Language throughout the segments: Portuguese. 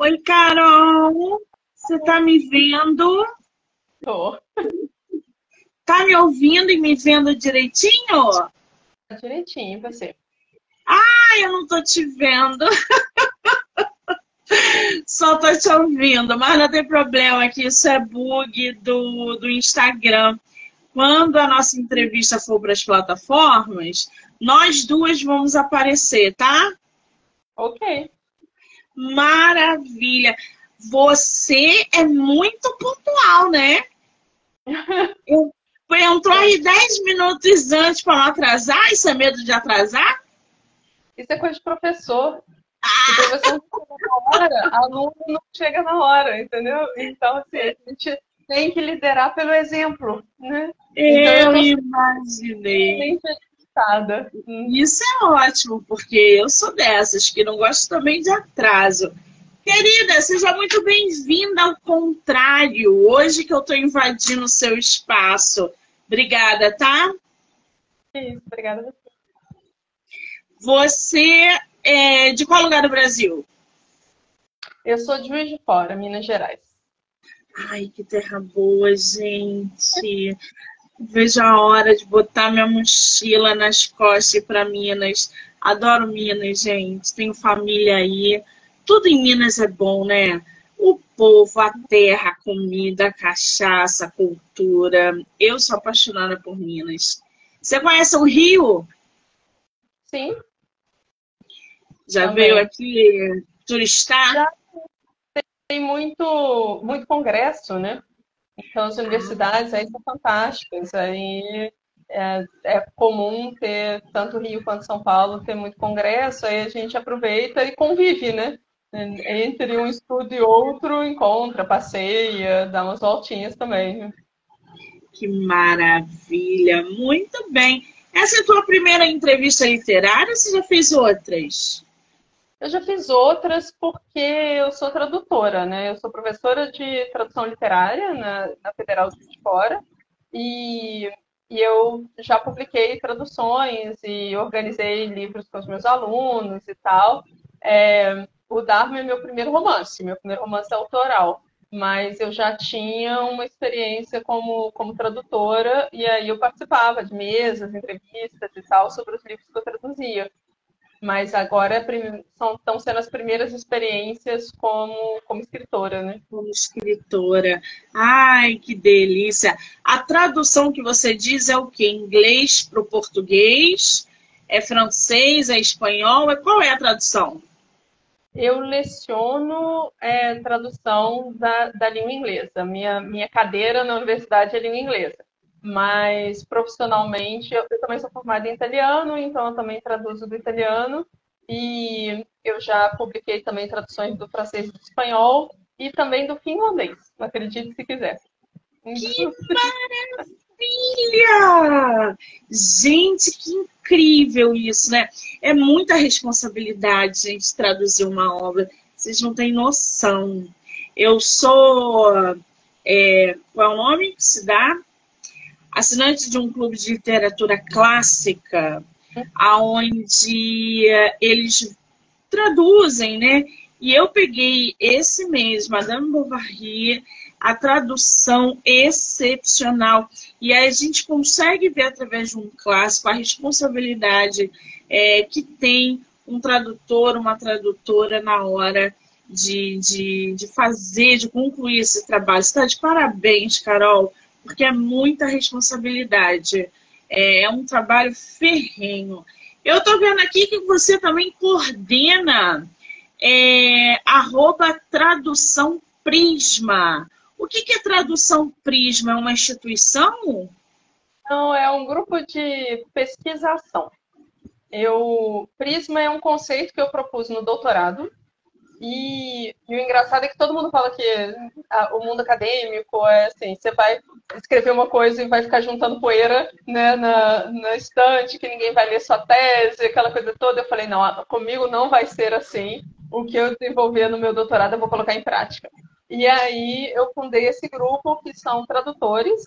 Oi, Carol. Você tá me vendo? Tô. Tá me ouvindo e me vendo direitinho? Tá direitinho, você. Ah, eu não tô te vendo. Só tô te ouvindo, mas não tem problema que isso é bug do, do Instagram. Quando a nossa entrevista for para as plataformas, nós duas vamos aparecer, tá? Ok. Maravilha. Você é muito pontual, né? Eu, entrou aí 10 minutos antes para não atrasar? Isso é medo de atrasar? Isso é coisa de professor. Ah! O professor não chega na hora, aluno não chega na hora, entendeu? Então, assim, a gente tem que liderar pelo exemplo, né? Eu, então, eu imaginei. Hum. Isso é ótimo, porque eu sou dessas que não gosto também de atraso. Querida, seja muito bem-vinda ao contrário. Hoje que eu estou invadindo o seu espaço. Obrigada, tá? Isso, obrigada. Você é de qual lugar do Brasil? Eu sou de Juiz de Fora, Minas Gerais. Ai, que terra boa, gente. Vejo a hora de botar minha mochila nas costas e ir para Minas. Adoro Minas, gente. Tenho família aí. Tudo em Minas é bom, né? O povo, a terra, a comida, a cachaça, a cultura. Eu sou apaixonada por Minas. Você conhece o Rio? Sim. Já Também. veio aqui turistar? Já tem muito, muito congresso, né? Então, as universidades aí são fantásticas. Aí é, é, comum ter, tanto Rio quanto São Paulo, ter muito congresso, aí a gente aproveita e convive, né? Entre um estudo e outro, encontra, passeia, dá umas voltinhas também. Que maravilha! Muito bem. Essa é a tua primeira entrevista literária ou você já fez outras? Eu já fiz outras porque eu sou tradutora, né? Eu sou professora de tradução literária na, na Federal de Fora e, e eu já publiquei traduções e organizei livros com os meus alunos e tal. É, o Dharma é meu primeiro romance, meu primeiro romance autoral, mas eu já tinha uma experiência como, como tradutora e aí eu participava de mesas, entrevistas e tal sobre os livros que eu traduzia mas agora é são, estão sendo as primeiras experiências como, como escritora, né? Como escritora. Ai, que delícia! A tradução que você diz é o quê? Inglês para o português? É francês? É espanhol? É, qual é a tradução? Eu leciono é, tradução da, da língua inglesa. Minha, minha cadeira na universidade é língua inglesa mas profissionalmente eu, eu, também sou formada em italiano, então eu também traduzo do italiano e eu já publiquei também traduções do francês e do espanhol e também do finlandês, acredite se quiser. Que maravilha! Gente, que incrível isso, né? É muita responsabilidade, gente, traduzir uma obra. Vocês não têm noção. Eu sou. É, qual é o nome que se dá? Assinante de um clube de literatura clássica, aonde eles traduzem, né? E eu peguei esse mês, Madame Bovary, a tradução excepcional. E aí a gente consegue ver através de um clássico a responsabilidade é, que tem um tradutor, uma tradutora na hora de, de, de fazer, de concluir esse trabalho. Está de parabéns, Carol porque é muita responsabilidade. É, é um trabalho ferrenho. Eu estou vendo aqui que você também coordena é, arroba tradução Prisma. O que, que é tradução Prisma? É uma instituição? Não, é um grupo de pesquisação. Eu, Prisma é um conceito que eu propus no doutorado, e, e, o engraçado é que todo mundo fala que a, o mundo acadêmico é assim, você vai escrever uma coisa e vai ficar juntando poeira né, na, na estante, que ninguém vai ler sua tese, aquela coisa toda. Eu falei, não, comigo não vai ser assim. O que eu desenvolver no meu doutorado eu vou colocar em prática. E aí eu fundei esse grupo que são tradutores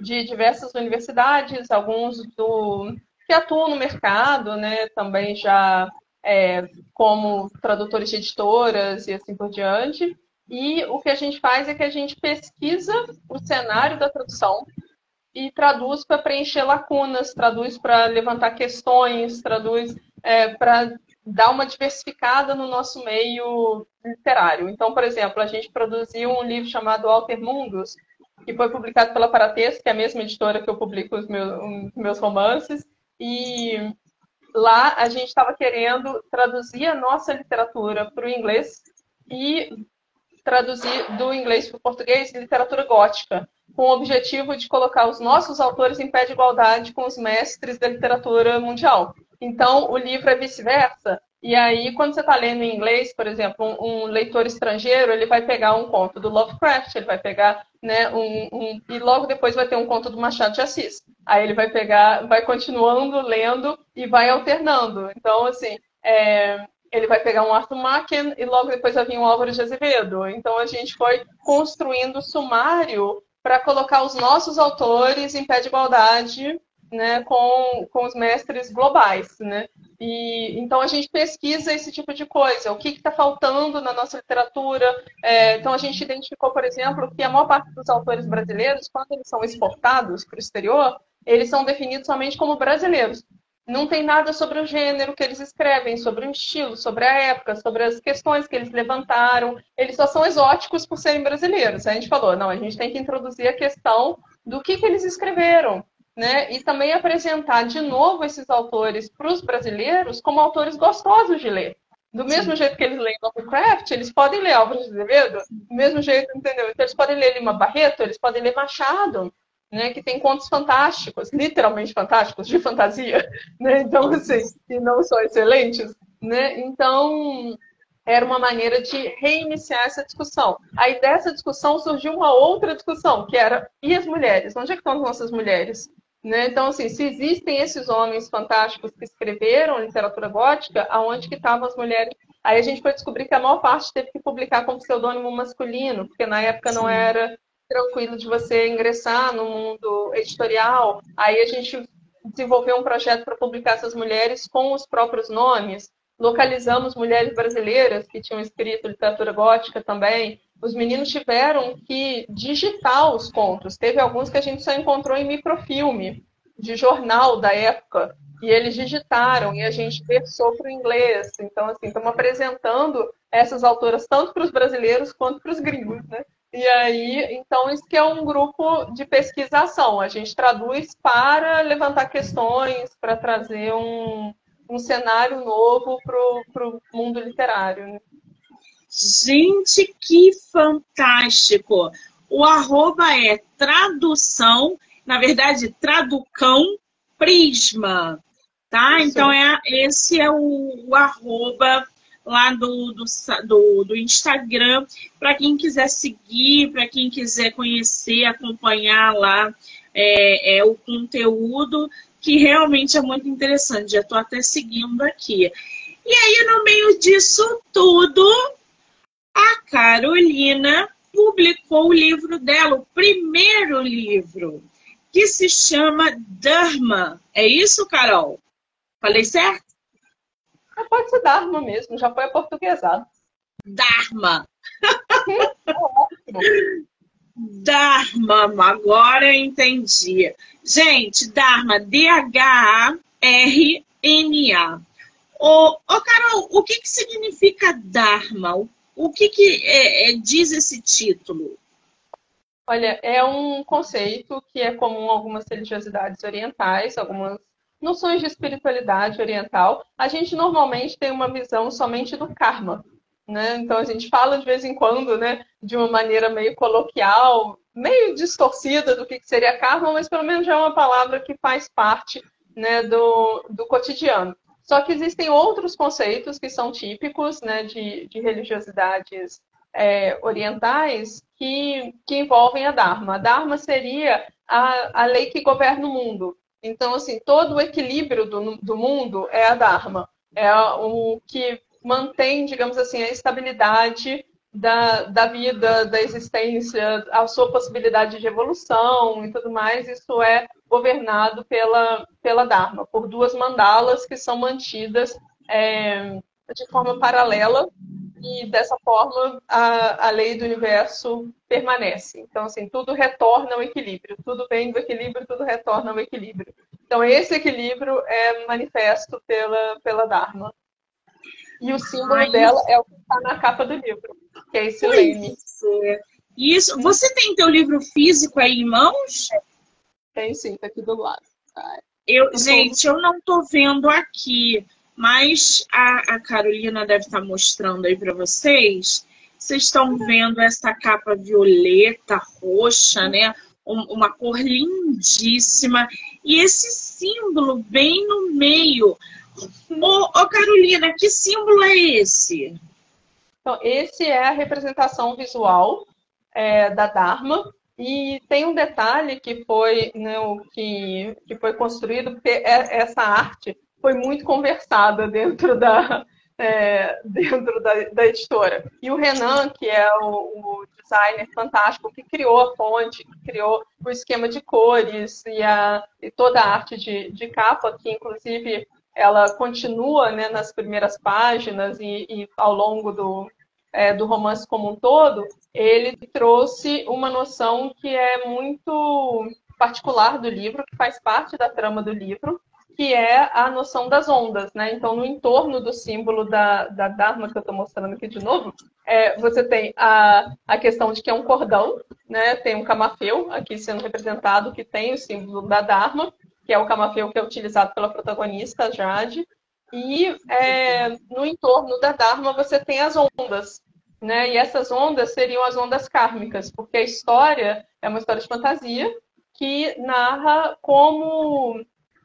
de diversas universidades, alguns do que atuam no mercado, né, também já é, como tradutores de editoras e assim por diante. E o que a gente faz é que a gente pesquisa o cenário da tradução e traduz para preencher lacunas, traduz para levantar questões, traduz é, para dar uma diversificada no nosso meio literário. Então, por exemplo, a gente produziu um livro chamado Alter Mundos, que foi publicado pela Paratexto, que é a mesma editora que eu publico os meus, os meus romances, e lá a gente estava querendo traduzir a nossa literatura para o inglês e traduzir do inglês para o português literatura gótica, com o objetivo de colocar os nossos autores em pé de igualdade com os mestres da literatura mundial. Então, o livro é vice-versa. E aí, quando você está lendo em inglês, por exemplo, um, um, leitor estrangeiro, ele vai pegar um conto do Lovecraft, ele vai pegar, né, um, um, e logo depois vai ter um conto do Machado de Assis. Aí ele vai pegar, vai continuando lendo e vai alternando. Então, assim, é, ele vai pegar um Arthur Machen e logo depois vai vir um Álvaro de Azevedo. Então, a gente foi construindo sumário para colocar os nossos autores em pé de igualdade né, com, com os mestres globais, né? E, então a gente pesquisa esse tipo de coisa, o que está faltando na nossa literatura. É, então a gente identificou, por exemplo, que a maior parte dos autores brasileiros, quando eles são exportados para o exterior, eles são definidos somente como brasileiros. Não tem nada sobre o gênero que eles escrevem, sobre o estilo, sobre a época, sobre as questões que eles levantaram. Eles só são exóticos por serem brasileiros. A gente falou, não, a gente tem que introduzir a questão do que, que eles escreveram, né? E também apresentar de novo esses autores para os brasileiros como autores gostosos de ler. Do mesmo Sim. jeito que eles leem Lovecraft, eles podem ler Álvaro de Azevedo, do mesmo jeito, entendeu? Então, eles podem ler Lima Barreto, eles podem ler Machado, né? Que tem contos fantásticos, literalmente fantásticos, de fantasia, né? Então, assim, e não só excelentes, né? Então, era uma maneira de reiniciar essa discussão. Aí dessa discussão surgiu uma outra discussão, que era, e as mulheres? Onde é que estão as nossas mulheres? Né? Então, assim, se existem esses homens fantásticos que escreveram literatura gótica, aonde que estavam as mulheres? Aí a gente foi descobrir que a maior parte teve que publicar com pseudônimo masculino, porque na época Sim. não era tranquilo de você ingressar no mundo editorial. Aí a gente desenvolveu um projeto para publicar essas mulheres com os próprios nomes. Localizamos mulheres brasileiras que tinham escrito literatura gótica também os meninos tiveram que digitar os contos. Teve alguns que a gente só encontrou em microfilme, de jornal da época, e eles digitaram e a gente versou para o inglês. Então, assim, estamos apresentando essas autoras tanto para os brasileiros quanto para os gringos, né? E aí, então, isso que é um grupo de pesquisação. A gente traduz para levantar questões, para trazer um, um cenário novo para o mundo literário. Né? Gente, que fantástico! O arroba é tradução, na verdade, traducão prisma, tá? Isso. Então, é, esse é o, o arroba lá do, do, do, do Instagram, para quem quiser seguir, para quem quiser conhecer, acompanhar lá é, é, o conteúdo, que realmente é muito interessante. Já estou até seguindo aqui. E aí, no meio disso tudo, a Carolina publicou o livro dela, o primeiro livro, que se chama Dharma. É isso, Carol? Falei certo? Ah, pode ser Dharma mesmo, já foi aportuguesado. Dharma. Dharma, agora eu entendi. Gente, Dharma, D-H-A-R-N-A. Ô, ô, Carol, o que, que significa Dharma? O que, que é, é, diz esse título? Olha, é um conceito que é comum algumas religiosidades orientais, algumas noções de espiritualidade oriental. A gente normalmente tem uma visão somente do karma, né? Então a gente fala de vez em quando, né, de uma maneira meio coloquial, meio distorcida do que seria karma, mas pelo menos já é uma palavra que faz parte, né, do, do cotidiano. Só que existem outros conceitos que são típicos né, de, de religiosidades é, orientais que, que envolvem a Dharma. A Dharma seria a, a lei que governa o mundo. Então, assim, todo o equilíbrio do, do mundo é a Dharma. É o que mantém, digamos assim, a estabilidade da, da vida, da existência, a sua possibilidade de evolução e tudo mais. Isso é governado pela, pela Dharma, por duas mandalas que são mantidas é, de forma paralela e dessa forma a, a lei do universo permanece. Então, assim, tudo retorna ao equilíbrio, tudo vem do equilíbrio, tudo retorna ao equilíbrio. Então, esse equilíbrio é manifesto pela, pela Dharma. E o símbolo Ai, dela é o que está na capa do livro, que é esse leme. Isso. Você tem teu livro físico aí em mãos? Tem sim, tá aqui do lado. Eu, gente, eu não tô vendo aqui, mas a, a Carolina deve estar tá mostrando aí para vocês. Vocês estão vendo essa capa violeta, roxa, né? Um, uma cor lindíssima. E esse símbolo bem no meio. Ô, ô, Carolina, que símbolo é esse? Então, esse é a representação visual é, da Dharma. E tem um detalhe que foi, né, o que, que foi construído, porque é, essa arte foi muito conversada dentro da, é, dentro da, da, editora. E o Renan, que é o, o, designer fantástico que criou a fonte, que criou o esquema de cores e, a, e toda a arte de, de capa, que inclusive ela continua né, nas primeiras páginas e, e ao longo do, é, do romance como um todo, ele trouxe uma noção que é muito particular do livro, que faz parte da trama do livro, que é a noção das ondas, né? Então, no entorno do símbolo da, da Dharma, que eu estou mostrando aqui de novo, é, você tem a, a questão de que é um cordão, né? Tem um camafeu aqui sendo representado, que tem o símbolo da Dharma, que é o camafeu que é utilizado pela protagonista, Jade, e é, no entorno da Dharma você tem as ondas, né? E essas ondas seriam as ondas kármicas, porque a história é uma história de fantasia que narra como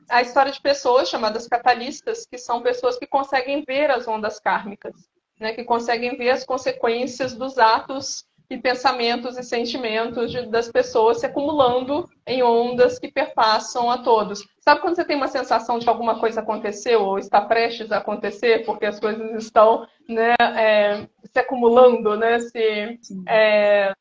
a história de pessoas chamadas catalistas, que são pessoas que conseguem ver as ondas kármicas, né? que conseguem ver as consequências dos atos e pensamentos e sentimentos de, das pessoas se acumulando em ondas que perpassam a todos. Sabe quando você tem uma sensação de que alguma coisa aconteceu ou está prestes a acontecer, porque as coisas estão né, é, se acumulando, né, se é,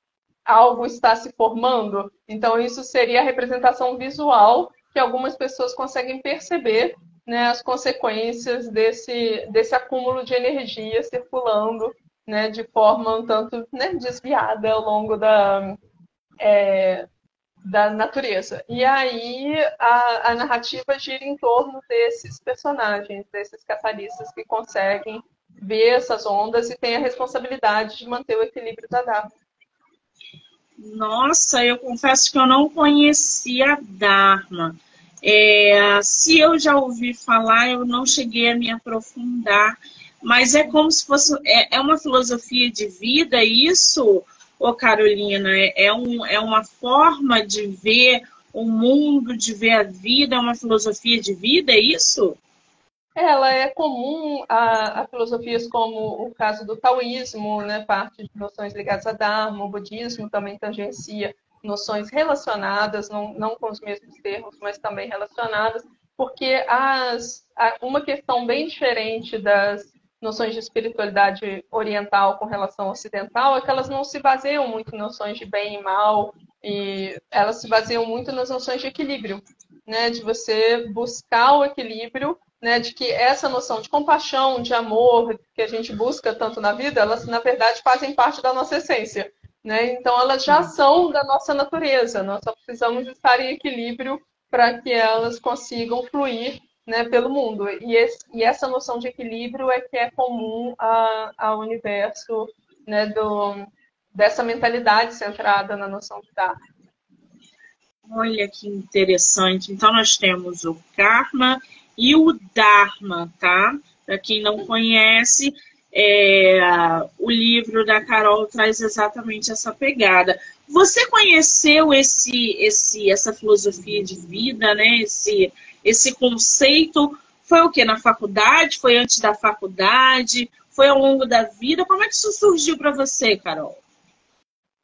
algo está se formando? Então, isso seria a representação visual que algumas pessoas conseguem perceber né, as consequências desse, desse acúmulo de energia circulando né, de forma um tanto né, desviada ao longo da, é, da natureza. E aí a, a, narrativa gira em torno desses personagens, desses catalistas que conseguem ver essas ondas e têm a responsabilidade de manter o equilíbrio da Dharma. Nossa, eu confesso que eu não conhecia a Dharma. É, se eu já ouvi falar, eu não cheguei a me aprofundar mas é como se fosse. É, é uma filosofia de vida, isso, ô Carolina? É, é, um, é uma forma de ver o mundo, de ver a vida, é uma filosofia de vida, é isso? Ela é comum a, a, filosofias como o caso do taoísmo, né, parte de noções ligadas a Dharma, o budismo também tangencia noções relacionadas, não, não com os mesmos termos, mas também relacionadas, porque as, uma questão bem diferente das noções de espiritualidade oriental com relação ocidental é que elas não se baseiam muito em noções de bem e mal, e elas se baseiam muito nas noções de equilíbrio, né? De você buscar o equilíbrio, né? De que essa noção de compaixão, de amor que a gente busca tanto na vida, elas na verdade fazem parte da nossa essência, né? Então elas já são da nossa natureza. Nós só precisamos estar em equilíbrio para que elas consigam fluir né, pelo mundo. E, esse, e, essa noção de equilíbrio é que é comum ao universo né, do, dessa mentalidade centrada na noção de Dharma. Olha que interessante. Então, nós temos o Karma e o Dharma, tá? Para quem não conhece, é, o livro da Carol traz exatamente essa pegada. Você conheceu esse, esse, essa filosofia de vida, né? Esse, esse conceito foi o que? Na faculdade? Foi antes da faculdade? Foi ao longo da vida? Como é que isso surgiu para você, Carol?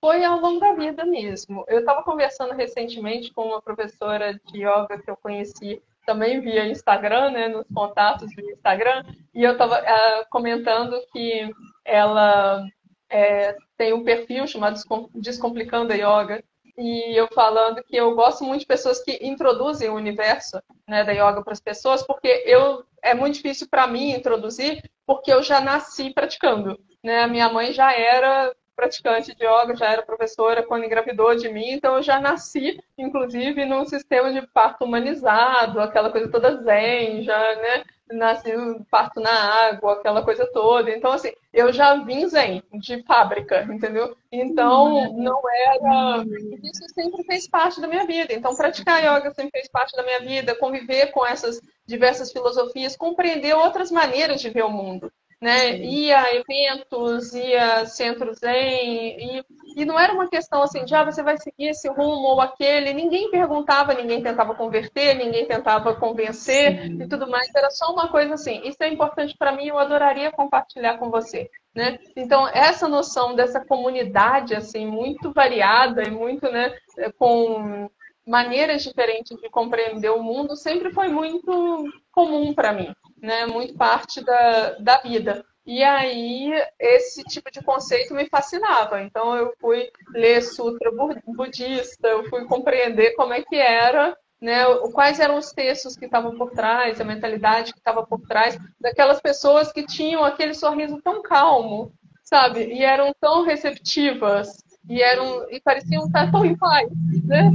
Foi ao longo da vida mesmo. Eu estava conversando recentemente com uma professora de yoga que eu conheci também via Instagram, né, nos contatos do Instagram, e eu estava uh, eh, comentando que ela é, tem um perfil chamado Descomplicando a Yoga, e eu falando que eu gosto muito de pessoas que introduzem o universo né, da yoga para as pessoas, porque eu é muito difícil para mim introduzir, porque eu já nasci praticando. Né? Minha mãe já era praticante de yoga, já era professora quando engravidou de mim, então eu já nasci, inclusive, num sistema de parto humanizado, aquela coisa toda zen, já, né? Nasci parto na água, aquela coisa toda. Então, assim, eu já vim zen, de fábrica, entendeu? Então, não era. Isso sempre fez parte da minha vida. Então, praticar yoga sempre fez parte da minha vida, conviver com essas diversas filosofias, compreender outras maneiras de ver o mundo né? Ia a eventos, ia a centros zen, e, e não era uma questão assim, já ah, você vai seguir esse rumo ou aquele, ninguém perguntava, ninguém tentava converter, ninguém tentava convencer Sim. e tudo mais, era só uma coisa assim, isso é importante para mim, eu adoraria compartilhar com você. Né? Então, essa noção dessa comunidade assim muito variada e muito né, com maneiras diferentes de compreender o mundo sempre foi muito comum para mim né, muito parte da, da vida. E aí, esse tipo de conceito me fascinava. Então, eu fui ler sutra budista, eu fui compreender como é que era, né, quais eram os textos que estavam por trás, a mentalidade que estava por trás daquelas pessoas que tinham aquele sorriso tão calmo, sabe? E eram tão receptivas, e eram e pareciam estar tão paz, né?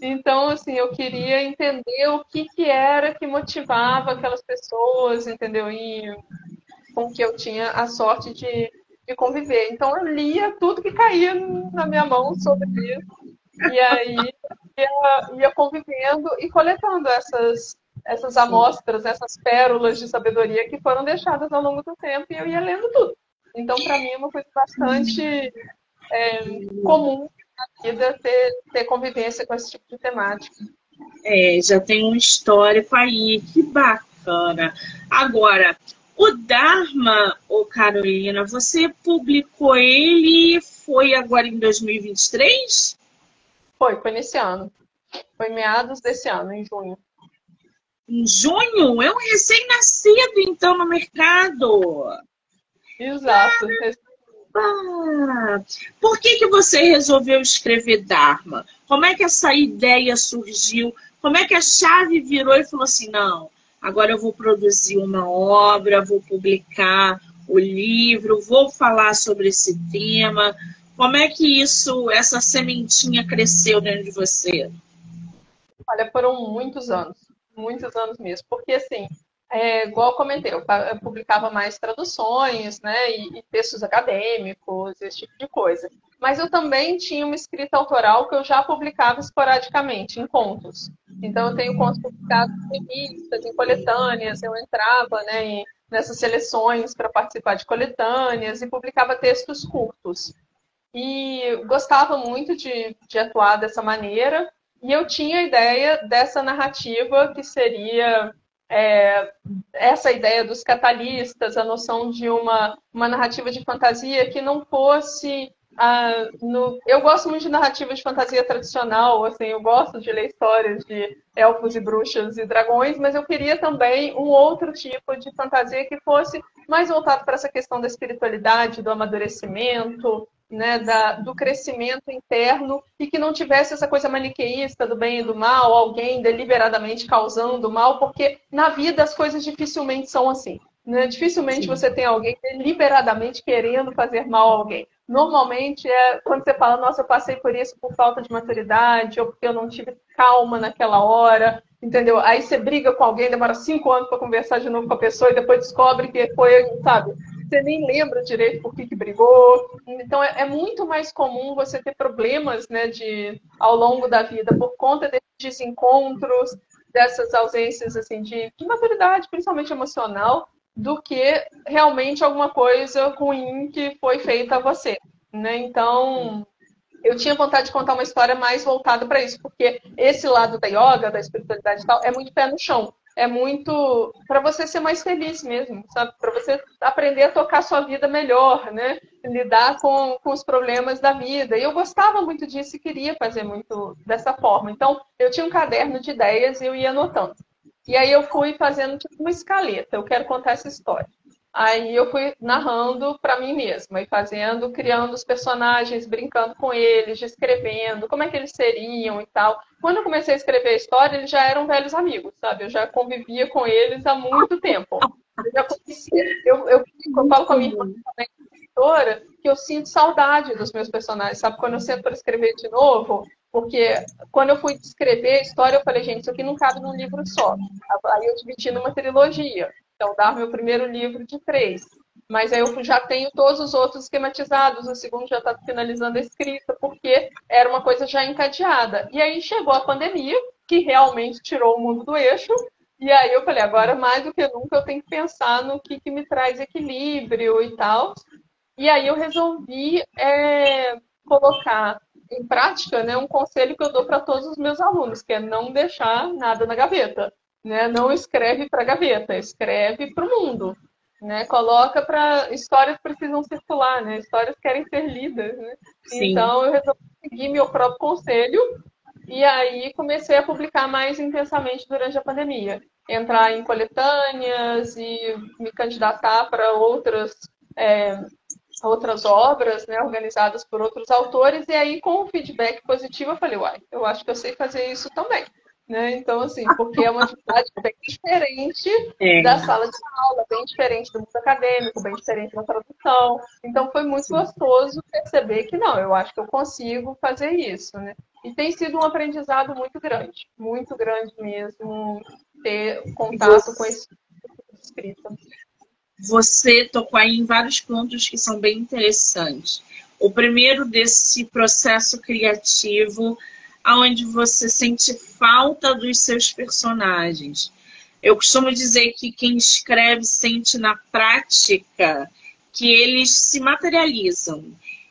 Então, assim, eu queria entender o que, que era que motivava aquelas pessoas, entendeu? E com que eu tinha a sorte de, de conviver. Então, eu lia tudo que caía na minha mão sobre isso. E aí, ia, ia convivendo e coletando essas, essas amostras, essas pérolas de sabedoria que foram deixadas ao longo do tempo e eu ia lendo tudo. Então, para mim, é uma coisa bastante é, comum na vida ter, ter convivência com esse tipo de temática. É, já tem um histórico aí, que bacana. Agora, o Dharma, ô Carolina, você publicou ele, foi agora em 2023? Foi, foi nesse ano. Foi meados desse ano, em junho. Em junho? É um recém-nascido, então, no mercado. Exato. Ah, por que, que você resolveu escrever Dharma? Como é que essa ideia surgiu? Como é que a chave virou e falou assim: não, agora eu vou produzir uma obra, vou publicar o livro, vou falar sobre esse tema. Como é que isso, essa sementinha cresceu dentro de você? Olha, foram muitos anos, muitos anos mesmo, porque assim, é, igual eu comentei, eu, publicava mais traduções, né, e, e, textos acadêmicos, esse tipo de coisa. Mas eu também tinha uma escrita autoral que eu já publicava esporadicamente, em contos. Então, eu tenho contos publicados em revistas, em coletâneas, eu entrava, né, em, nessas seleções para participar de coletâneas e publicava textos curtos. E gostava muito de, de atuar dessa maneira, e eu tinha a ideia dessa narrativa que seria é, essa ideia dos catalistas, a noção de uma, uma narrativa de fantasia que não fosse. Ah, no... Eu gosto muito de narrativa de fantasia tradicional, assim, eu gosto de ler histórias de elfos e bruxas e dragões, mas eu queria também um outro tipo de fantasia que fosse mais voltado para essa questão da espiritualidade, do amadurecimento, né, da, do crescimento interno e que não tivesse essa coisa maniqueísta do bem e do mal, alguém deliberadamente causando mal, porque na vida as coisas dificilmente são assim. Né? Dificilmente Sim. você tem alguém deliberadamente querendo fazer mal a alguém. Normalmente é quando você fala, nossa, eu passei por isso por falta de maturidade, ou porque eu não tive calma naquela hora, entendeu? Aí você briga com alguém, demora cinco anos para conversar de novo com a pessoa e depois descobre que foi, sabe, você nem lembra direito por que, que brigou. Então é, é, muito mais comum você ter problemas né, de, ao longo da vida por conta desses desencontros, dessas ausências assim, de, de maturidade, principalmente emocional, do que realmente alguma coisa ruim que foi feita a você. Né? Então, eu tinha vontade de contar uma história mais voltada para isso, porque esse lado da yoga, da espiritualidade e tal, é muito pé no chão é muito para você ser mais feliz mesmo, sabe? Para você aprender a tocar sua vida melhor, né? Lidar com, com os problemas da vida. E eu gostava muito disso e queria fazer muito dessa forma. Então, eu tinha um caderno de ideias e eu ia anotando. E aí eu fui fazendo tipo uma escaleta. Eu quero contar essa história. Aí eu fui narrando para mim mesma e fazendo, criando os personagens, brincando com eles, descrevendo como é que eles seriam e tal. Quando eu comecei a escrever a história, eles já eram velhos amigos, sabe? Eu já convivia com eles há muito tempo. Eu já conhecia. Eu, eu, eu falo com a minha irmã também, escritora, que eu sinto saudade dos meus personagens, sabe? Quando eu sento para escrever de novo, porque quando eu fui escrever a história, eu falei, gente, isso aqui não cabe num livro só. Aí eu dividi numa trilogia. Então, dar meu primeiro livro de três. Mas aí eu já tenho todos os outros esquematizados, o segundo já está finalizando a escrita, porque era uma coisa já encadeada. E aí chegou a pandemia, que realmente tirou o mundo do eixo, e aí eu falei, agora mais do que nunca eu tenho que pensar no que, que me traz equilíbrio e tal. E aí eu resolvi é, colocar em prática né, um conselho que eu dou para todos os meus alunos, que é não deixar nada na gaveta. Né? Não escreve para a gaveta, escreve para o mundo. Né? Coloca para. Histórias precisam circular, né? histórias querem ser lidas. Né? Então eu resolvi seguir meu próprio conselho e aí comecei a publicar mais intensamente durante a pandemia. Entrar em coletâneas e me candidatar para outras é, outras obras, né, organizadas por outros autores, e aí com o feedback positivo eu falei, uai, eu acho que eu sei fazer isso também. Né? Então, assim, porque é uma atividade bem diferente é. da sala de aula, bem diferente do mundo acadêmico, bem diferente da tradução. Então, foi muito Sim. gostoso perceber que, não, eu acho que eu consigo fazer isso, né? E tem sido um aprendizado muito grande, muito grande mesmo, ter contato com esse tipo escrita você tocou aí em vários pontos que são bem interessantes. O primeiro desse processo criativo, onde você sente falta dos seus personagens. Eu costumo dizer que quem escreve sente na prática que eles se materializam.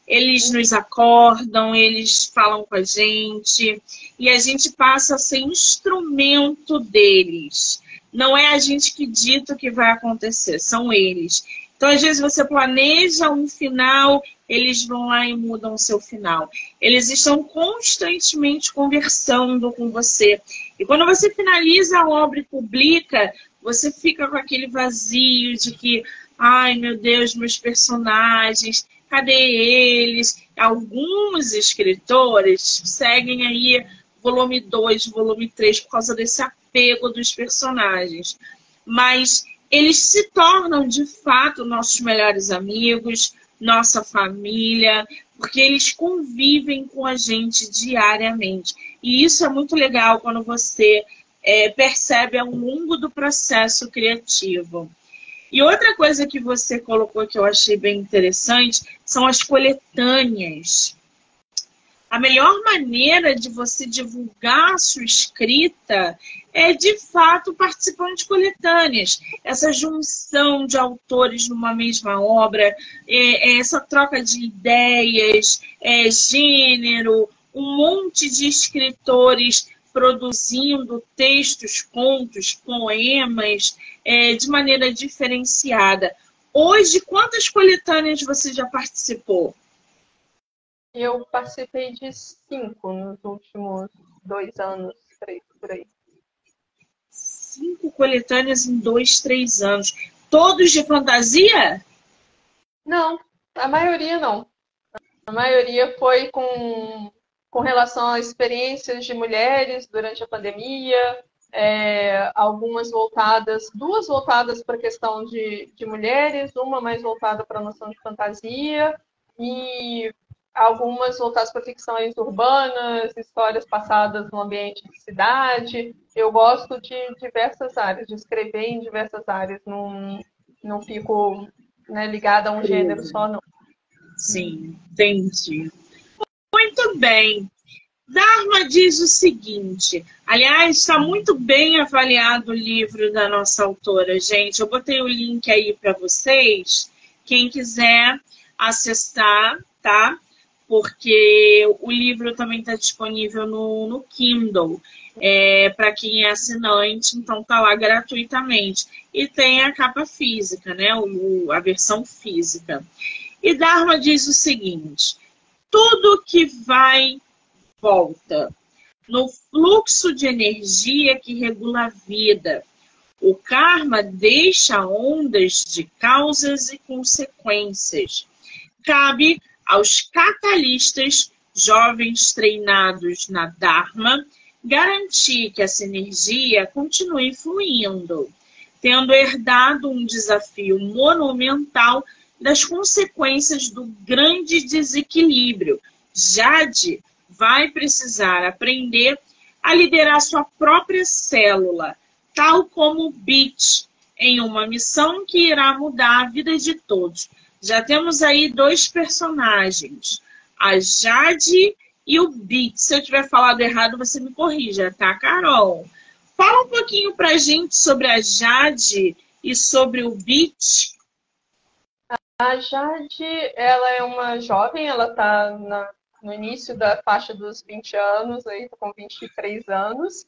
Eles nos acordam, eles falam com a gente e a gente passa a ser instrumento deles não é a gente que dita o que vai acontecer, são eles. Então, às vezes, você planeja um final, eles vão lá e mudam o seu final. Eles estão constantemente conversando com você. E quando você finaliza a obra e publica, você fica com aquele vazio de que, ai meu Deus, meus personagens, cadê eles? Alguns escritores seguem aí volume 2, volume 3 por causa desse apego dos personagens. Mas eles se tornam, de fato, nossos melhores amigos, nossa família, porque eles convivem com a gente diariamente. E isso é muito legal quando você é, percebe ao longo do processo criativo. E outra coisa que você colocou que eu achei bem interessante são as coletâneas. A melhor maneira de você divulgar a sua escrita é, de fato, participando de coletâneas. Essa junção de autores numa mesma obra, é, é essa troca de ideias, é, gênero, um monte de escritores produzindo textos, contos, poemas, é, de maneira diferenciada. Hoje, quantas coletâneas você já participou? Eu participei de cinco nos últimos dois anos, três, por aí. Cinco coletâneas em dois, três anos. Todos de fantasia? Não, a maioria não. A maioria foi com, com relação a experiências de mulheres durante a pandemia, é, algumas voltadas, duas voltadas para a questão de, de mulheres, uma mais voltada para a noção de fantasia, e algumas voltadas para ficções urbanas, histórias passadas no ambiente de cidade. Eu gosto de diversas áreas, de escrever em diversas áreas, não, não fico né, ligada a um gênero só, não. Sim, entendi. Muito bem. Dharma diz o seguinte, aliás, está muito bem avaliado o livro da nossa autora, gente. Eu botei o link aí para vocês, quem quiser acessar, tá? Porque o livro também está disponível no, no Kindle. É, para quem é assinante, então tá lá gratuitamente. E tem a capa física, né? O, a versão física. E Dharma diz o seguinte: tudo que vai, volta. No fluxo de energia que regula a vida. O karma deixa ondas de causas e consequências. Cabe aos catalistas, jovens treinados na Dharma, garantir que essa energia continue fluindo, tendo herdado um desafio monumental das consequências do grande desequilíbrio. Jade vai precisar aprender a liderar sua própria célula, tal como Beat, em uma missão que irá mudar a vida de todos. Já temos aí dois personagens, a Jade e o Beat. Se eu tiver falado errado, você me corrija, tá, Carol? Fala um pouquinho pra gente sobre a Jade e sobre o Beat. A Jade, ela é uma jovem, ela está no início da faixa dos 20 anos, aí tá com 23 anos,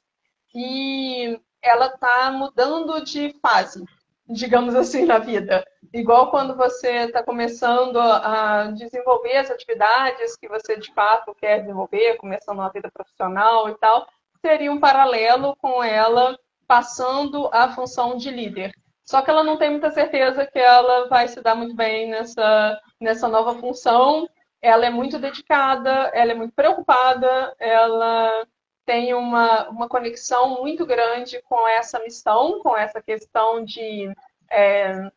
e ela está mudando de fase, digamos assim, na vida. Igual quando você está começando a desenvolver as atividades que você de fato quer desenvolver, começando uma vida profissional e tal, seria um paralelo com ela passando a função de líder. Só que ela não tem muita certeza que ela vai se dar muito bem nessa, nessa nova função. Ela é muito dedicada, ela é muito preocupada, ela tem uma, uma conexão muito grande com essa missão, com essa questão de é,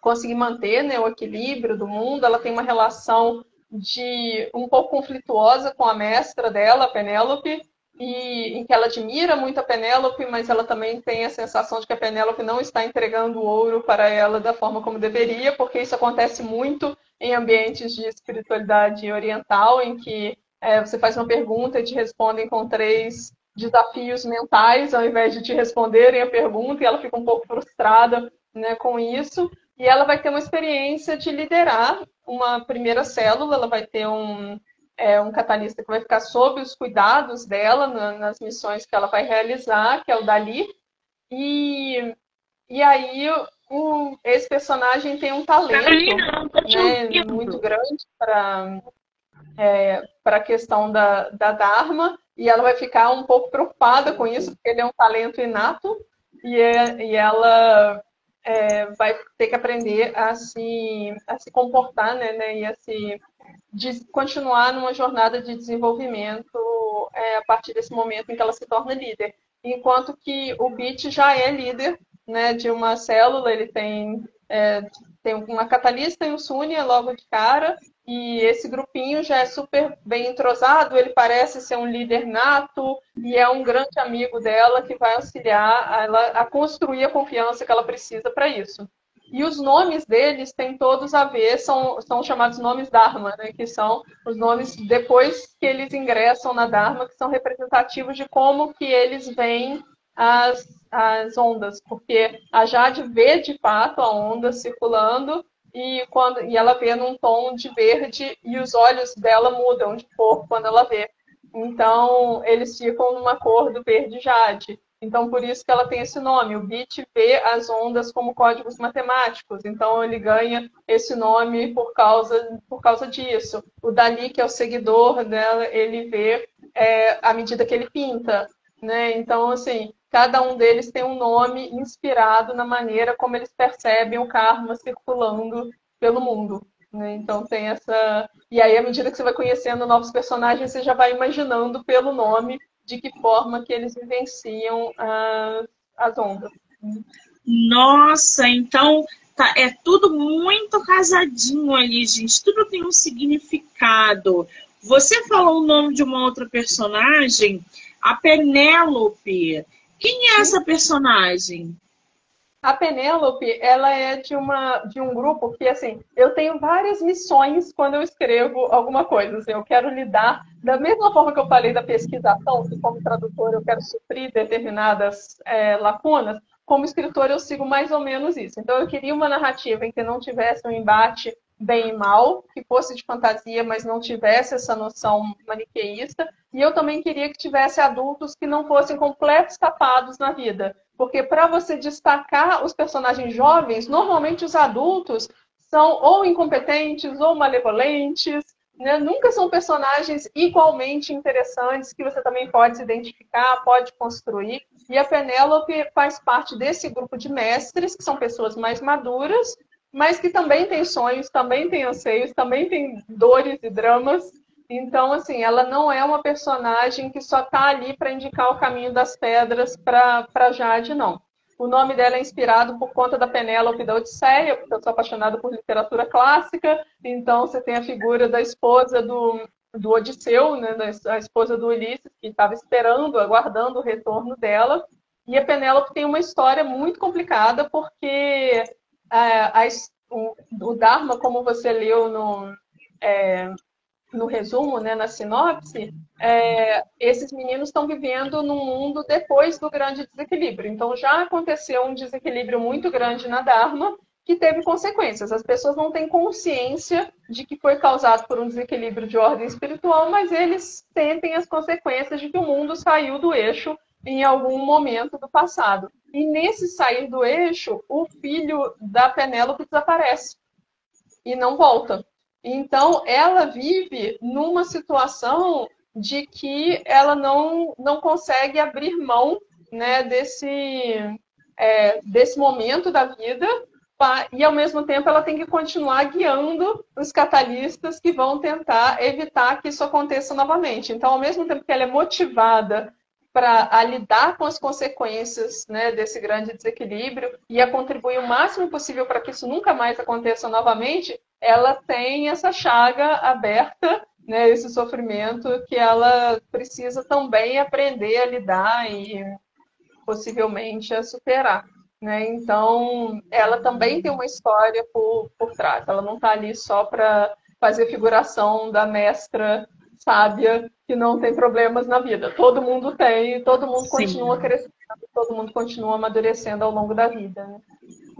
conseguir manter né, o equilíbrio do mundo. Ela tem uma relação de um pouco conflituosa com a mestra dela, a Penélope, e em que ela admira muito a Penélope, mas ela também tem a sensação de que a Penélope não está entregando o ouro para ela da forma como deveria, porque isso acontece muito em ambientes de espiritualidade oriental, em que é, você faz uma pergunta e te respondem com três desafios mentais, ao invés de te responderem a pergunta, e ela fica um pouco frustrada né, com isso. E ela vai ter uma experiência de liderar uma primeira célula, ela vai ter um, é um catalista que vai ficar sob os cuidados dela na, nas missões que ela vai realizar, que é o Dali. E, e aí o, esse personagem tem um talento né, muito grande para é, a questão da, da Dharma, e ela vai ficar um pouco preocupada com isso, porque ele é um talento inato, e, é, e ela é, vai ter que aprender a se, a se comportar né, né, e a se de continuar numa jornada de desenvolvimento é, a partir desse momento em que ela se torna líder. Enquanto que o BIT já é líder né, de uma célula, ele tem, é, tem uma catalista e um Sunia logo de cara, e esse grupinho já é super bem entrosado, ele parece ser um líder nato e é um grande amigo dela que vai auxiliar ela a construir a confiança que ela precisa para isso. E os nomes deles têm todos a ver, são, são chamados nomes Dharma, né? que são os nomes depois que eles ingressam na Dharma, que são representativos de como que eles veem as, as ondas, porque a Jade vê de fato a onda circulando e, quando, e ela vê num tom de verde e os olhos dela mudam de cor quando ela vê. Então, eles ficam numa cor do verde jade. Então, por isso que ela tem esse nome. O bit vê as ondas como códigos matemáticos. Então, ele ganha esse nome por causa, por causa disso. O Dali, que é o seguidor dela, ele vê é, à medida que ele pinta. Né? Então, assim, cada um deles tem um nome inspirado na maneira como eles percebem o karma circulando pelo mundo. Né? Então tem essa. E aí, à medida que você vai conhecendo novos personagens, você já vai imaginando pelo nome de que forma que eles vivenciam as, as ondas. Nossa, então tá, é tudo muito casadinho ali, gente. Tudo tem um significado. Você falou o nome de uma outra personagem, a Penélope. Quem é essa personagem? A Penélope, ela é de, uma, de um grupo que, assim, eu tenho várias missões quando eu escrevo alguma coisa. Assim, eu quero lidar da mesma forma que eu falei da pesquisação, que como tradutor eu quero suprir determinadas é, lacunas, como escritor eu sigo mais ou menos isso. Então eu queria uma narrativa em que não tivesse um embate bem e mal, que fosse de fantasia, mas não tivesse essa noção maniqueísta. E eu também queria que tivesse adultos que não fossem completos tapados na vida. Porque para você destacar os personagens jovens, normalmente os adultos são ou incompetentes, ou malevolentes, né, nunca são personagens igualmente interessantes que você também pode se identificar, pode construir. E a Penélope faz parte desse grupo de mestres, que são pessoas mais maduras, mas que também têm sonhos, também têm anseios, também têm dores e dramas. Então, assim, ela não é uma personagem que só está ali para indicar o caminho das pedras para Jade, não. O nome dela é inspirado por conta da Penélope da Odisseia, porque eu sou apaixonada por literatura clássica. Então, você tem a figura da esposa do, do Odisseu, né, a esposa do Ulisses, que estava esperando, aguardando o retorno dela. E a Penélope tem uma história muito complicada, porque a, a, o, o, Dharma, como você leu no, é, no resumo, né, na sinopse, é, esses meninos estão vivendo num mundo depois do grande desequilíbrio. Então já aconteceu um desequilíbrio muito grande na Dharma que teve consequências. As pessoas não têm consciência de que foi causado por um desequilíbrio de ordem espiritual, mas eles sentem as consequências de que o mundo saiu do eixo em algum momento do passado. E nesse sair do eixo, o filho da Penélope desaparece e não volta. Então, ela vive numa situação de que ela não, não consegue abrir mão né, desse, é, desse momento da vida e, ao mesmo tempo, ela tem que continuar guiando os catalistas que vão tentar evitar que isso aconteça novamente. Então, ao mesmo tempo que ela é motivada para lidar com as consequências né, desse grande desequilíbrio e a contribuir o máximo possível para que isso nunca mais aconteça novamente, ela tem essa chaga aberta, né, esse sofrimento que ela precisa também aprender a lidar e possivelmente a superar. Né? Então, ela também tem uma história por, por trás. Ela não está ali só para fazer figuração da mestra sábia que não tem problemas na vida. Todo mundo tem, todo mundo Sim. continua crescendo, todo mundo continua amadurecendo ao longo da vida. Né?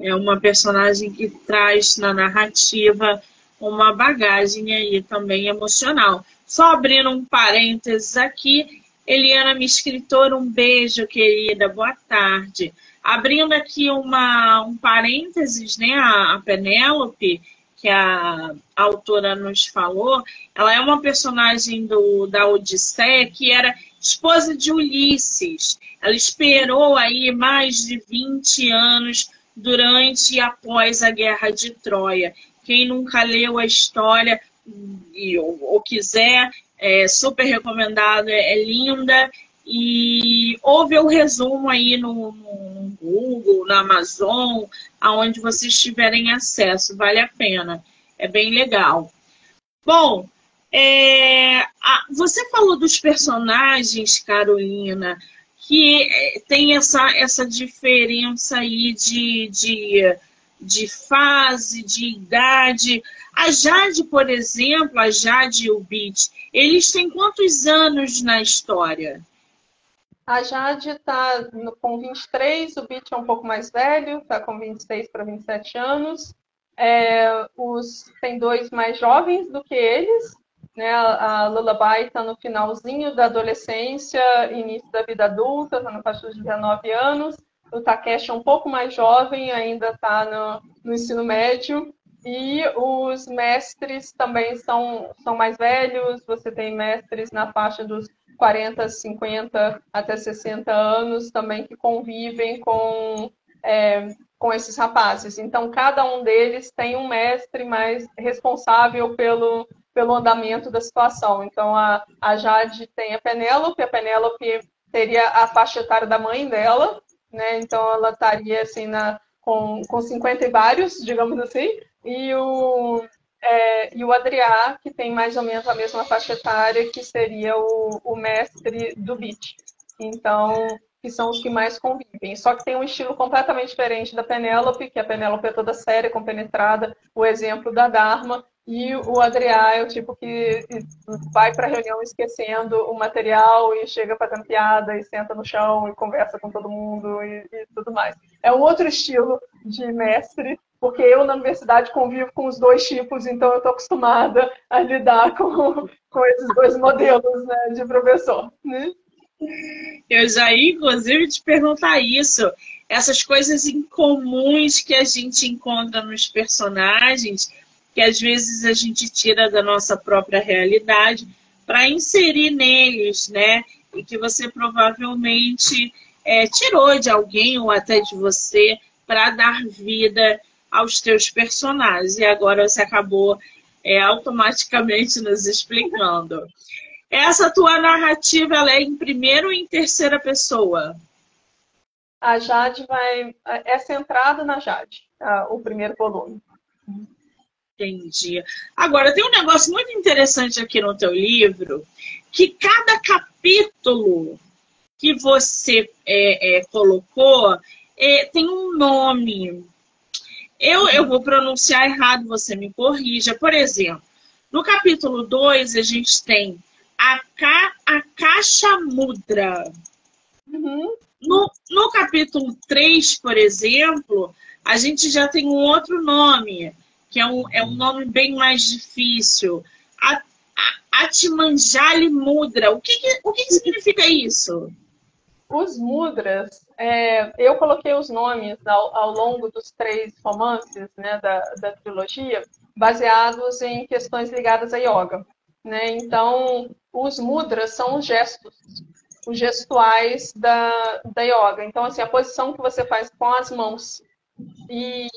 É uma personagem que traz na narrativa uma bagagem aí também emocional. Só abrindo um parênteses aqui, Eliana, minha escritora, um beijo, querida, boa tarde. Abrindo aqui uma, um parênteses, né, a, a Penélope, que a, a autora nos falou, ela é uma personagem do, da Odisseia que era esposa de Ulisses. Ela esperou aí mais de 20 anos durante e após a Guerra de Troia. Quem nunca leu a história e, ou, ou quiser, é super recomendado, é, é linda. E houve o resumo aí no, no Google, na Amazon, aonde vocês tiverem acesso, vale a pena, é bem legal. Bom, é, a, você falou dos personagens, Carolina, que é, tem essa, essa diferença aí de, de, de fase, de idade. A Jade, por exemplo, a Jade e o Beat, eles têm quantos anos na história? A Jade está com 23, o Beat é um pouco mais velho, está com 26 para 27 anos. É, os, tem dois mais jovens do que eles. Né? A Lullaby está no finalzinho da adolescência, início da vida adulta, está no faixa dos 19 anos. O Takeshi é um pouco mais jovem, ainda está no, no ensino médio. E os mestres também são, são mais velhos, você tem mestres na faixa dos 40, 50 até 60 anos também que convivem com, é, com esses rapazes. Então, cada um deles tem um mestre mais responsável pelo, pelo andamento da situação. Então, a, a Jade tem a Penélope, a Penélope teria a faixa etária da mãe dela, né? Então, ela estaria assim na, com, com 50 e vários, digamos assim, e o, é, e o Adriá, que tem mais ou menos a mesma faixa etária, que seria o, o mestre do beat. Então, que são os que mais convivem. Só que tem um estilo completamente diferente da Penélope, que a Penélope é toda séria, compenetrada, o exemplo da Dharma, e o Adriá é o tipo que vai para a reunião esquecendo o material e chega fazendo piada e senta no chão e conversa com todo mundo e, e tudo mais. É um outro estilo de mestre porque eu na universidade convivo com os dois tipos, então eu estou acostumada a lidar com, com esses dois modelos né, de professor. Né? Eu já ia, inclusive, te perguntar isso. Essas coisas incomuns que a gente encontra nos personagens, que às vezes a gente tira da nossa própria realidade para inserir neles, né? E que você provavelmente é, tirou de alguém ou até de você para dar vida aos teus personagens. E agora você acabou é, automaticamente nos explicando. Essa tua narrativa ela é em primeira ou em terceira pessoa? A Jade vai. É centrado na Jade, o primeiro volume. Entendi. Agora, tem um negócio muito interessante aqui no teu livro, que cada capítulo que você é, é, colocou é, tem um nome. Eu, eu vou pronunciar errado, você me corrija. Por exemplo, no capítulo 2, a gente tem a, ca, a caixa mudra. Uhum. No, no capítulo 3, por exemplo, a gente já tem um outro nome, que é um, é um nome bem mais difícil. A, a, Atmanjali Mudra. O que, que, o que, que significa isso? Os mudras, é, eu coloquei os nomes ao, ao, longo dos três romances né, da, da trilogia, baseados em questões ligadas a yoga. Né? Então, os mudras são os gestos, os gestuais da, da yoga. Então, assim, a posição que você faz com as mãos. E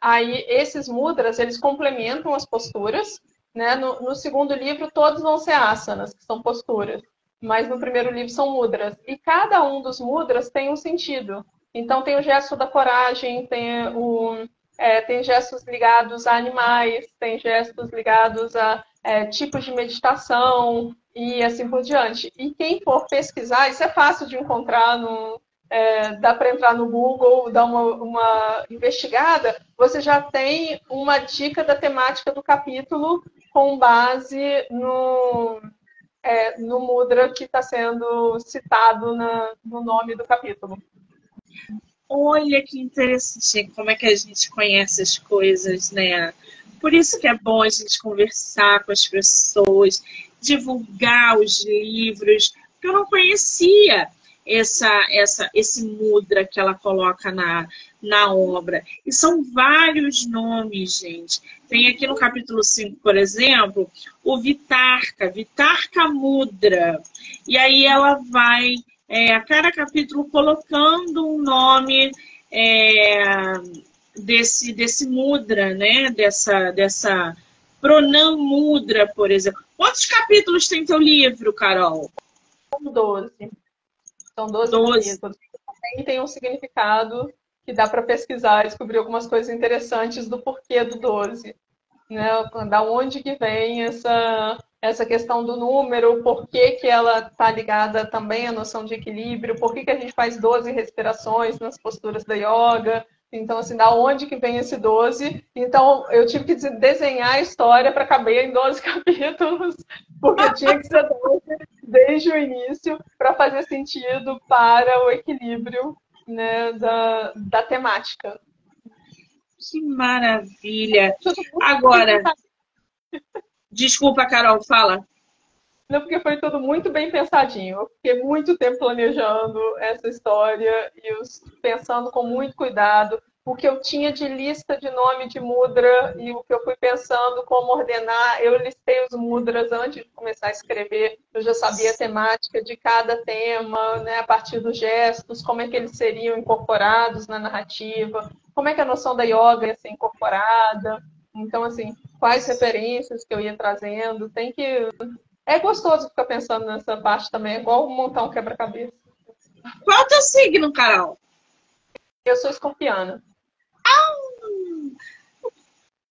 aí, esses mudras, eles complementam as posturas. Né? No, no segundo livro, todos vão ser asanas, que são posturas mas no primeiro livro são mudras. E cada um dos mudras tem um sentido. Então, tem o gesto da coragem, tem, o, é, tem gestos ligados a animais, tem gestos ligados a é, tipos de meditação e assim por diante. E quem for pesquisar, isso é fácil de encontrar no. É, dá para entrar no Google, dar uma, uma investigada, você já tem uma dica da temática do capítulo com base no, é, no mudra que está sendo citado na, no nome do capítulo. Olha que interessante como é que a gente conhece as coisas, né? Por isso que é bom a gente conversar com as pessoas, divulgar os livros, porque eu não conhecia essa, essa, esse mudra que ela coloca na, na obra. E são vários nomes, gente. Tem aqui no capítulo 5, por exemplo, o Vitarca, Vitarca Mudra. E aí ela vai, é, a cada capítulo, colocando um nome é, desse, desse mudra, né? Dessa, dessa Pronam Mudra, por exemplo. Quantos capítulos tem teu livro, Carol? São 12. São 12, 12. capítulos. Também tem um significado que dá para pesquisar e descobrir algumas coisas interessantes do porquê do 12. Né? Da onde que vem essa, essa questão do número, por que, que ela está ligada também à noção de equilíbrio, por que, que a gente faz 12 respirações nas posturas da yoga. Então, assim, da onde que vem esse 12? Então, eu tive que desenhar a história para caber em 12 capítulos, porque tinha que ser 12 desde o início para fazer sentido para o equilíbrio né, da, da temática. Que maravilha! Agora, desculpa, Carol, fala. Não, porque foi tudo muito bem pensadinho. Eu fiquei muito tempo planejando essa história e pensando com muito cuidado o que eu tinha de lista de nome de mudra e o que eu fui pensando como ordenar. Eu listei os mudras antes de começar a escrever. Eu já sabia a temática de cada tema, né, a partir dos gestos, como é que eles seriam incorporados na narrativa, como é que a noção da yoga ia ser incorporada. Então, assim, quais referências que eu ia trazendo. Tem que. É gostoso ficar pensando nessa parte também, é igual montar um quebra-cabeça. Qual é o teu signo, Carol? Eu sou escorpiana.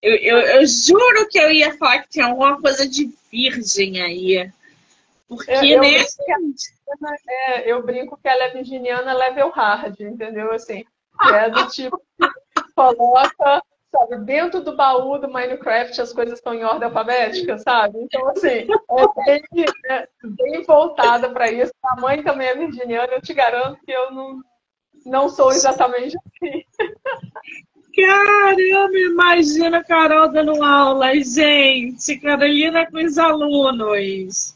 Eu, eu, eu, juro que eu ia falar que tem alguma coisa de virgem aí. Porque, eu, eu né? É, eu brinco que ela é virginiana level hard, entendeu? Assim, é do tipo que coloca, sabe, dentro do baú do Minecraft as coisas estão em ordem alfabética, sabe? Então, assim, é bem, é bem voltada para isso. A mãe também é virginiana, eu te garanto que eu não, não sou exatamente assim. Caramba, imagina a Carol dando aula, gente. Carolina com os alunos.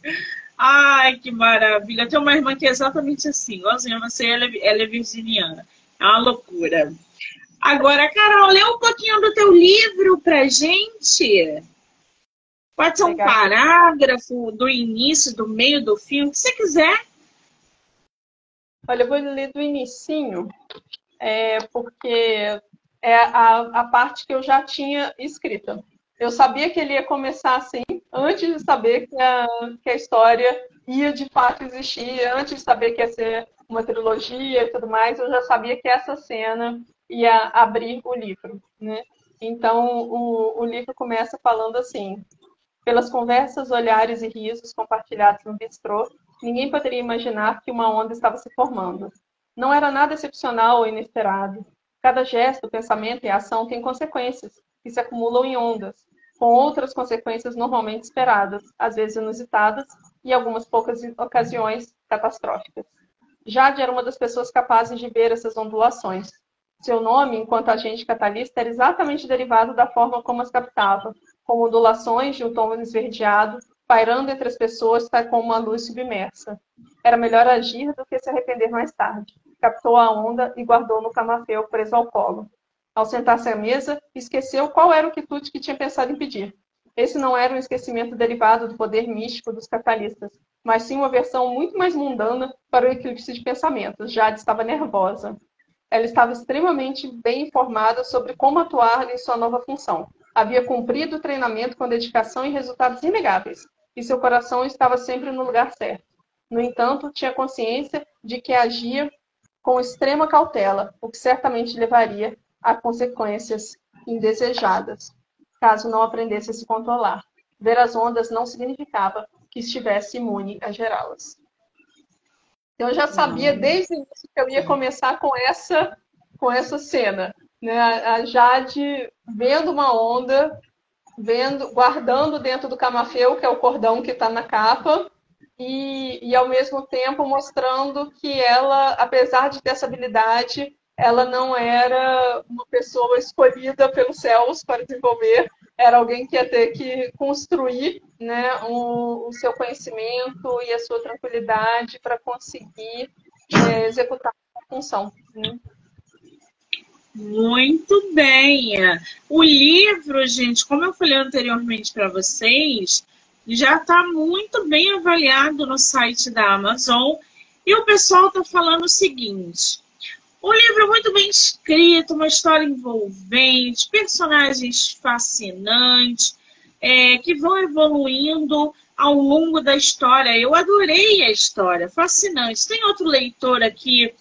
Ai, que maravilha. Tem uma irmã que é exatamente assim, igualzinha você, ela é, ela é virginiana. É uma loucura. Agora, Carol, lê um pouquinho do teu livro pra gente. Pode ser um Legal. parágrafo do início, do meio, do fim, o que você quiser. Olha, eu vou ler do inicinho, é, porque é a, a parte que eu já tinha escrita. Eu sabia que ele ia começar assim, antes de saber que a, que a história ia de fato existir, antes de saber que ia ser uma trilogia e tudo mais, eu já sabia que essa cena ia abrir o livro, né? Então, o, o livro começa falando assim: pelas conversas, olhares e risos compartilhados no bistrô, ninguém poderia imaginar que uma onda estava se formando. Não era nada excepcional ou inesperado. Cada gesto, pensamento e ação tem consequências, que se acumulam em ondas, com outras consequências normalmente esperadas, às vezes inusitadas, e algumas poucas ocasiões catastróficas. Jade era uma das pessoas capazes de ver essas ondulações. Seu nome, enquanto agente catalista, era exatamente derivado da forma como as captava, com ondulações de um tom esverdeado, pairando entre as pessoas, tal como uma luz submersa. Era melhor agir do que se arrepender mais tarde. Captou a onda e guardou no camafeu preso ao colo. Ao sentar-se à mesa, esqueceu qual era o quitute que tinha pensado em pedir. Esse não era um esquecimento derivado do poder místico dos catalistas, mas sim uma versão muito mais mundana para o eclipse de pensamentos. Jade estava nervosa. Ela estava extremamente bem informada sobre como atuar em sua nova função. Havia cumprido o treinamento com dedicação e resultados inegáveis, e seu coração estava sempre no lugar certo. No entanto, tinha consciência de que agia com extrema cautela, o que certamente levaria a consequências indesejadas, caso não aprendesse a se controlar. Ver as ondas não significava que estivesse imune a gerá-las. Então, eu já sabia desde o início que eu ia começar com essa, com essa cena. Né? A Jade vendo uma onda, vendo, guardando dentro do camafeu, que é o cordão que está na capa, e, e ao mesmo tempo mostrando que ela, apesar de ter essa habilidade, ela não era uma pessoa escolhida pelos céus para desenvolver, era alguém que ia ter que construir né, o, o seu conhecimento e a sua tranquilidade para conseguir é, executar a função. Né? Muito bem. O livro, gente, como eu falei anteriormente para vocês, já está muito bem avaliado no site da Amazon. E o pessoal está falando o seguinte: um livro muito bem escrito, uma história envolvente, personagens fascinantes, é, que vão evoluindo ao longo da história. Eu adorei a história, fascinante. Tem outro leitor aqui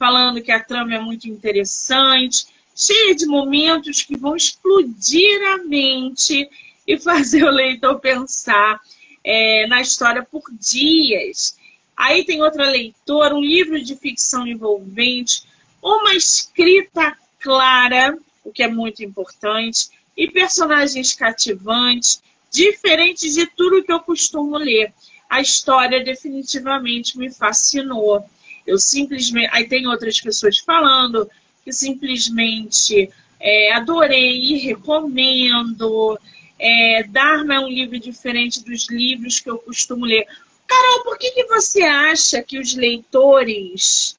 falando que a trama é muito interessante, cheia de momentos que vão explodir a mente e fazer o leitor pensar é, na história por dias. Aí tem outra leitora, um livro de ficção envolvente, uma escrita clara, o que é muito importante, e personagens cativantes, diferentes de tudo que eu costumo ler. A história definitivamente me fascinou. Eu simplesmente. Aí tem outras pessoas falando que simplesmente é, adorei e recomendo. É, Dharma é um livro diferente dos livros que eu costumo ler. Carol, por que, que você acha que os leitores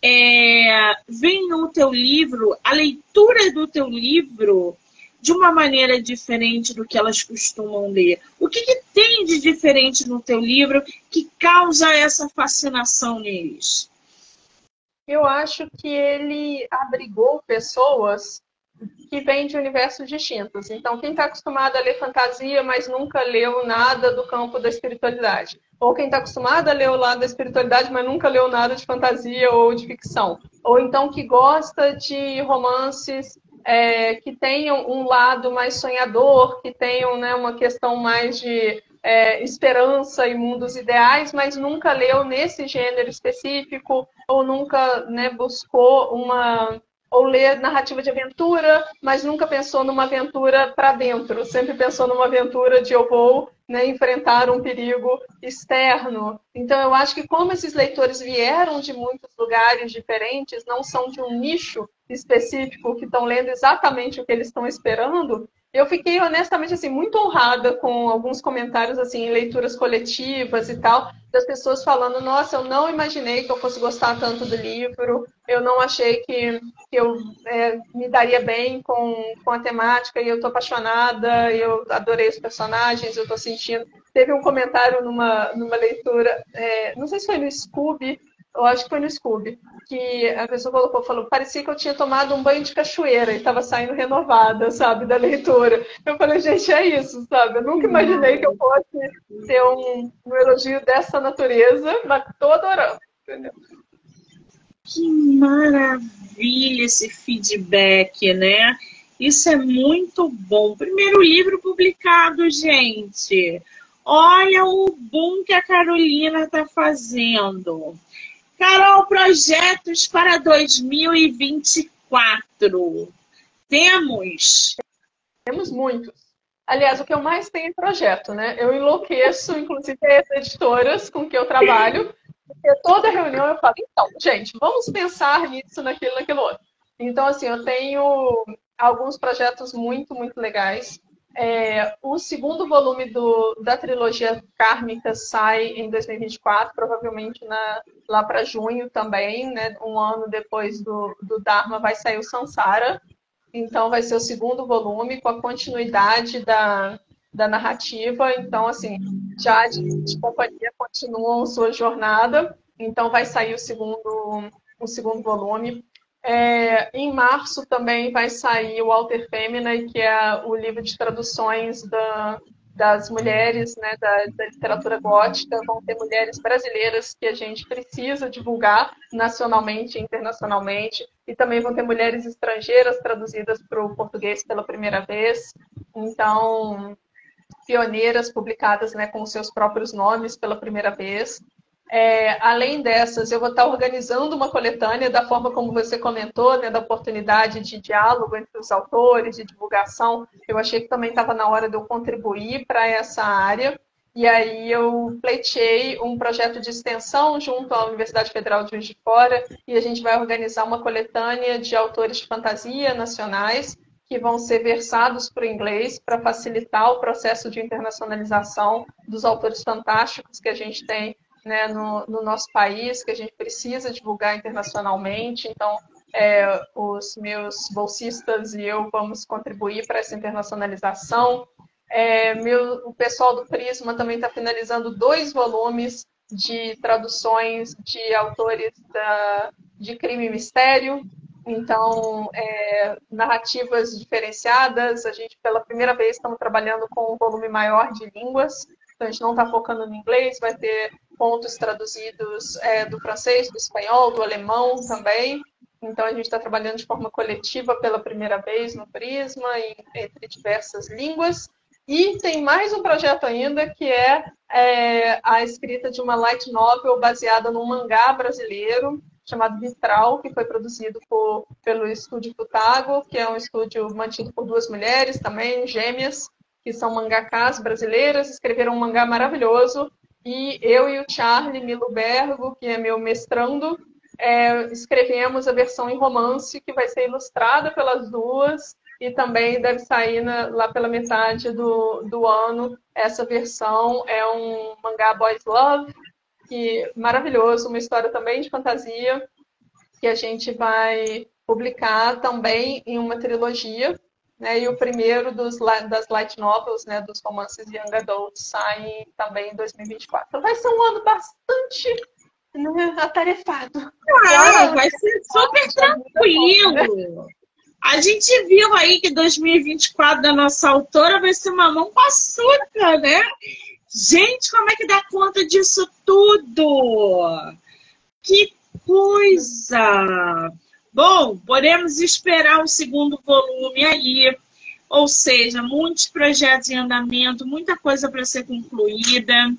é, vem no teu livro, a leitura do teu livro, de uma maneira diferente do que elas costumam ler? O que, que tem de diferente no teu livro que causa essa fascinação neles? Eu acho que ele abrigou pessoas que vêm de universos distintos. Então, quem está acostumado a ler fantasia, mas nunca leu nada do campo da espiritualidade, ou quem está acostumado a ler o lado da espiritualidade, mas nunca leu nada de fantasia ou de ficção. Ou então que gosta de romances é, que tenham um lado mais sonhador, que tenham né, uma questão mais de é, esperança e mundos ideais, mas nunca leu nesse gênero específico, ou nunca né, buscou uma ou ler narrativa de aventura, mas nunca pensou numa aventura para dentro, sempre pensou numa aventura de eu vou né, enfrentar um perigo externo. Então, eu acho que como esses leitores vieram de muitos lugares diferentes, não são de um nicho específico que estão lendo exatamente o que eles estão esperando, eu fiquei honestamente assim muito honrada com alguns comentários assim em leituras coletivas e tal das pessoas falando nossa eu não imaginei que eu fosse gostar tanto do livro eu não achei que, que eu é, me daria bem com, com a temática e eu tô apaixonada eu adorei os personagens eu tô sentindo. Teve um comentário numa numa leitura é, não sei se foi no Scooby eu acho que foi no Scooby, que a pessoa colocou, falou, parecia que eu tinha tomado um banho de cachoeira e estava saindo renovada, sabe, da leitura. Eu falei, gente, é isso, sabe? Eu nunca imaginei que eu fosse ter um, um elogio dessa natureza, mas tô adorando, entendeu? Que maravilha esse feedback, né? Isso é muito bom. Primeiro livro publicado, gente. Olha o boom que a Carolina está fazendo. Carol, projetos para 2024. Temos? Temos muitos. Aliás, o que eu mais tenho é projeto, né? Eu enlouqueço, inclusive, as editoras com que eu trabalho, porque toda reunião eu falo, então, gente, vamos pensar nisso, naquilo, naquilo outro. Então, assim, eu tenho alguns projetos muito, muito legais. É, o segundo volume do, da trilogia Kármica sai em 2024, provavelmente na, lá para junho também, né? Um ano depois do, do Dharma vai sair o Sansara. Então vai ser o segundo volume com a continuidade da, da narrativa. Então, assim, já de, companhia continuam sua jornada. Então vai sair o segundo, o segundo volume. É, em março também vai sair o Alter Femina, que é o livro de traduções da, das mulheres né, da, da, literatura gótica. Vão ter mulheres brasileiras que a gente precisa divulgar nacionalmente e internacionalmente. E também vão ter mulheres estrangeiras traduzidas para o português pela primeira vez. Então, pioneiras publicadas né, com seus próprios nomes pela primeira vez. É, além dessas, eu vou estar organizando uma coletânea da forma como você comentou, né, da oportunidade de diálogo entre os autores, de divulgação. Eu achei que também estava na hora de eu contribuir para essa área. E aí eu pleiteei um projeto de extensão junto à Universidade Federal de Juiz de Fora e a gente vai organizar uma coletânea de autores de fantasia nacionais que vão ser versados para o inglês para facilitar o processo de internacionalização dos autores fantásticos que a gente tem né, no, no, nosso país, que a gente precisa divulgar internacionalmente. Então, é, os meus bolsistas e eu vamos contribuir para essa internacionalização. É, meu, o pessoal do Prisma também está finalizando dois volumes de traduções de autores da, de crime e mistério. Então, é, narrativas diferenciadas. A gente, pela primeira vez, estamos trabalhando com um volume maior de línguas. Então, a gente não está focando no inglês, vai ter pontos traduzidos é, do francês, do espanhol, do alemão também. Então, a gente está trabalhando de forma coletiva pela primeira vez no Prisma, em, entre diversas línguas. E tem mais um projeto ainda, que é, é, a escrita de uma light novel baseada num mangá brasileiro, chamado Vitral, que foi produzido por, pelo estúdio Futago, que é um estúdio mantido por duas mulheres também, gêmeas, que são mangakás brasileiras, escreveram um mangá maravilhoso, e eu e o Charlie Milubergo, que é meu mestrando, é, escrevemos a versão em romance, que vai ser ilustrada pelas duas, e também deve sair na, lá pela metade do, do ano. Essa versão é um mangá Boys Love, que maravilhoso, uma história também de fantasia, que a gente vai publicar também em uma trilogia né? E o primeiro dos, das light novels, né, dos romances young adult, sai também em 2024. Então vai ser um ano bastante né, atarefado. Ah, vai ser super tranquilo. A gente viu aí que 2024 da nossa autora vai ser uma mão com açúcar, né? Gente, como é que dá conta disso tudo? Que coisa! Bom, podemos esperar um segundo volume aí, ou seja, muitos projetos em andamento, muita coisa para ser concluída.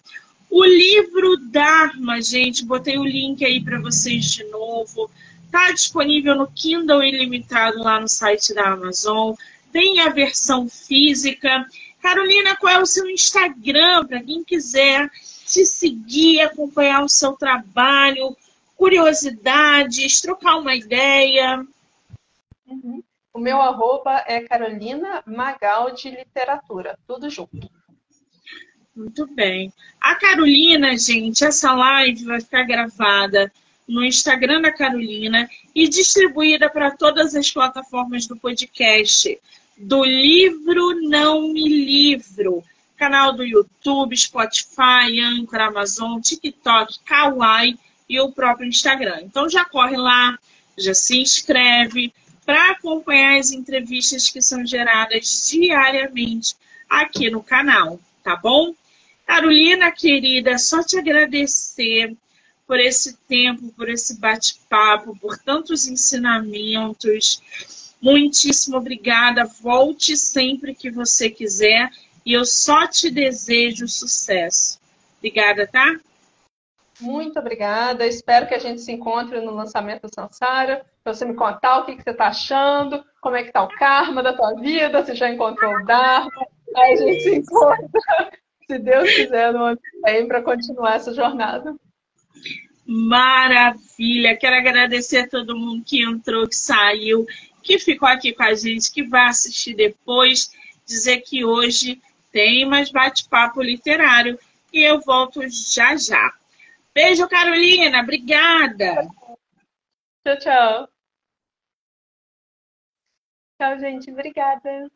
O livro Dharma, gente, botei o link aí para vocês de novo. Está disponível no Kindle Ilimitado lá no site da Amazon. Tem a versão física. Carolina, qual é o seu Instagram para quem quiser te seguir, acompanhar o seu trabalho? Curiosidades, trocar uma ideia. Uhum. O meu arroba é Carolina Magal de Literatura, tudo junto. Muito bem. A Carolina, gente, essa live vai ficar gravada no Instagram da Carolina e distribuída para todas as plataformas do podcast. Do livro Não Me Livro. Canal do YouTube, Spotify, Anchor, Amazon, TikTok, Kawaii e o próprio Instagram. Então já corre lá, já se inscreve para acompanhar as entrevistas que são geradas diariamente aqui no canal, tá bom? Carolina, querida, só te agradecer por esse tempo, por esse bate-papo, por tantos ensinamentos. Muitíssimo obrigada. Volte sempre que você quiser e eu só te desejo sucesso. Obrigada, tá? Muito obrigada. Espero que a gente se encontre no lançamento do Sansara. Para você me contar o que, que você está achando, como é que está o karma da tua vida, se já encontrou o Dharma. Aí a gente se encontra, se Deus quiser, no ano que vem, para continuar essa jornada. Maravilha! Quero agradecer a todo mundo que entrou, que saiu, que ficou aqui com a gente, que vai assistir depois. Dizer que hoje tem mais bate-papo literário e eu volto já já. Beijo, Carolina. Obrigada. Tchau, tchau. Tchau, gente. Obrigada.